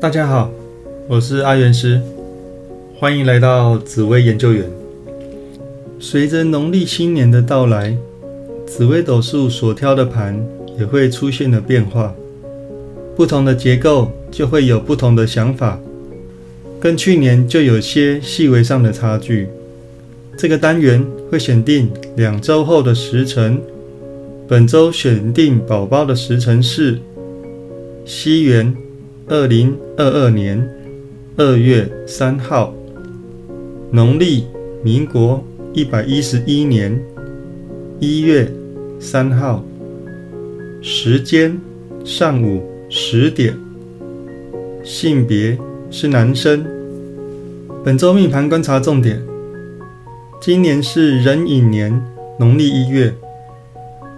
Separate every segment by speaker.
Speaker 1: 大家好，我是阿元师，欢迎来到紫薇研究员。随着农历新年的到来，紫微斗数所挑的盘也会出现了变化，不同的结构就会有不同的想法，跟去年就有些细微上的差距。这个单元会选定两周后的时辰，本周选定宝宝的时辰是西元。二零二二年二月三号，农历民国一百一十一年一月三号，时间上午十点，性别是男生。本周命盘观察重点：今年是壬寅年农历一月，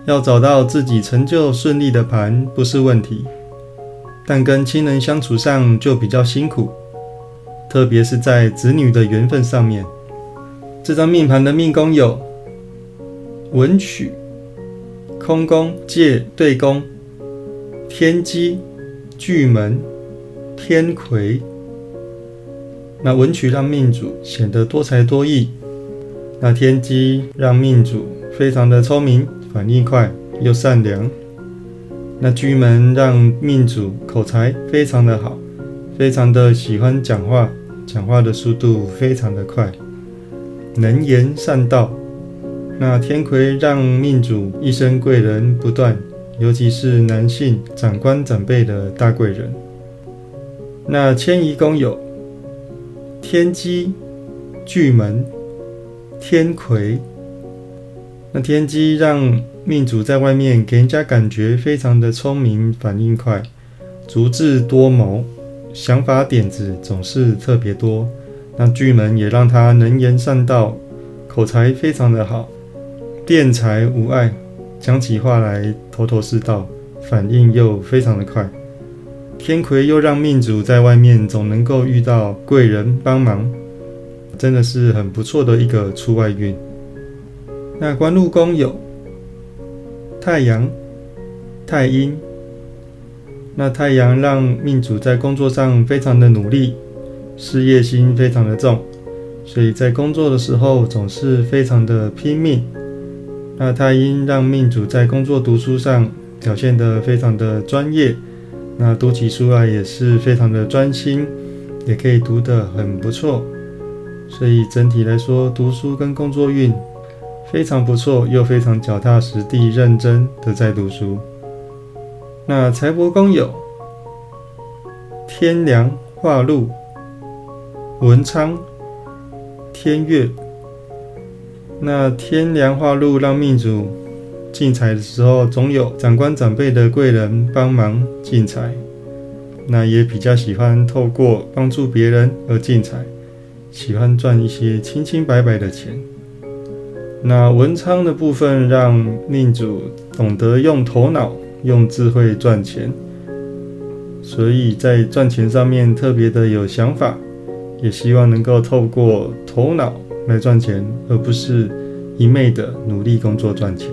Speaker 1: 要找到自己成就顺利的盘不是问题。但跟亲人相处上就比较辛苦，特别是在子女的缘分上面。这张命盘的命宫有文曲、空宫、借对宫、天机、巨门、天魁。那文曲让命主显得多才多艺，那天机让命主非常的聪明、反应快又善良。那居门让命主口才非常的好，非常的喜欢讲话，讲话的速度非常的快，能言善道。那天魁让命主一生贵人不断，尤其是男性长官长辈的大贵人。那迁移宫有天机、巨门、天魁。那天机让命主在外面给人家感觉非常的聪明，反应快，足智多谋，想法点子总是特别多。那巨门也让他能言善道，口才非常的好，辩才无碍，讲起话来头头是道，反应又非常的快。天魁又让命主在外面总能够遇到贵人帮忙，真的是很不错的一个出外运。那官禄宫有太阳、太阴。那太阳让命主在工作上非常的努力，事业心非常的重，所以在工作的时候总是非常的拼命。那太阴让命主在工作读书上表现得非常的专业，那读起书来也是非常的专心，也可以读得很不错。所以整体来说，读书跟工作运。非常不错，又非常脚踏实地、认真的在读书。那财帛宫有天梁化禄、文昌、天月。那天梁化禄让命主进财的时候，总有长官长辈的贵人帮忙进财。那也比较喜欢透过帮助别人而进财，喜欢赚一些清清白白的钱。那文昌的部分让命主懂得用头脑、用智慧赚钱，所以在赚钱上面特别的有想法，也希望能够透过头脑来赚钱，而不是一昧的努力工作赚钱。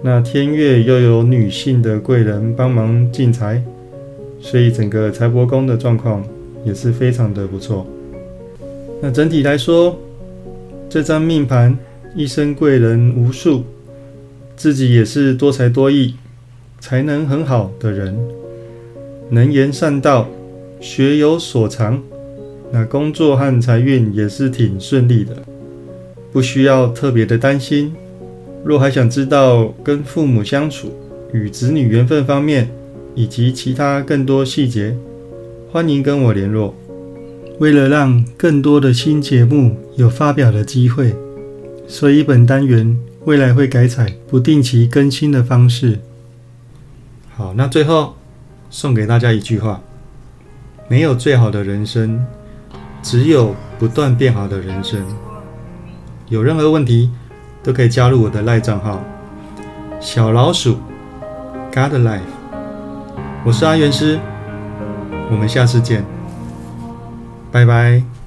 Speaker 1: 那天月又有女性的贵人帮忙进财，所以整个财帛宫的状况也是非常的不错。那整体来说，这张命盘。一生贵人无数，自己也是多才多艺、才能很好的人，能言善道，学有所长。那工作和财运也是挺顺利的，不需要特别的担心。若还想知道跟父母相处、与子女缘分方面，以及其他更多细节，欢迎跟我联络。为了让更多的新节目有发表的机会。所以本单元未来会改采不定期更新的方式。好，那最后送给大家一句话：没有最好的人生，只有不断变好的人生。有任何问题都可以加入我的赖账号小老鼠 God Life。我是阿元师，我们下次见，拜拜。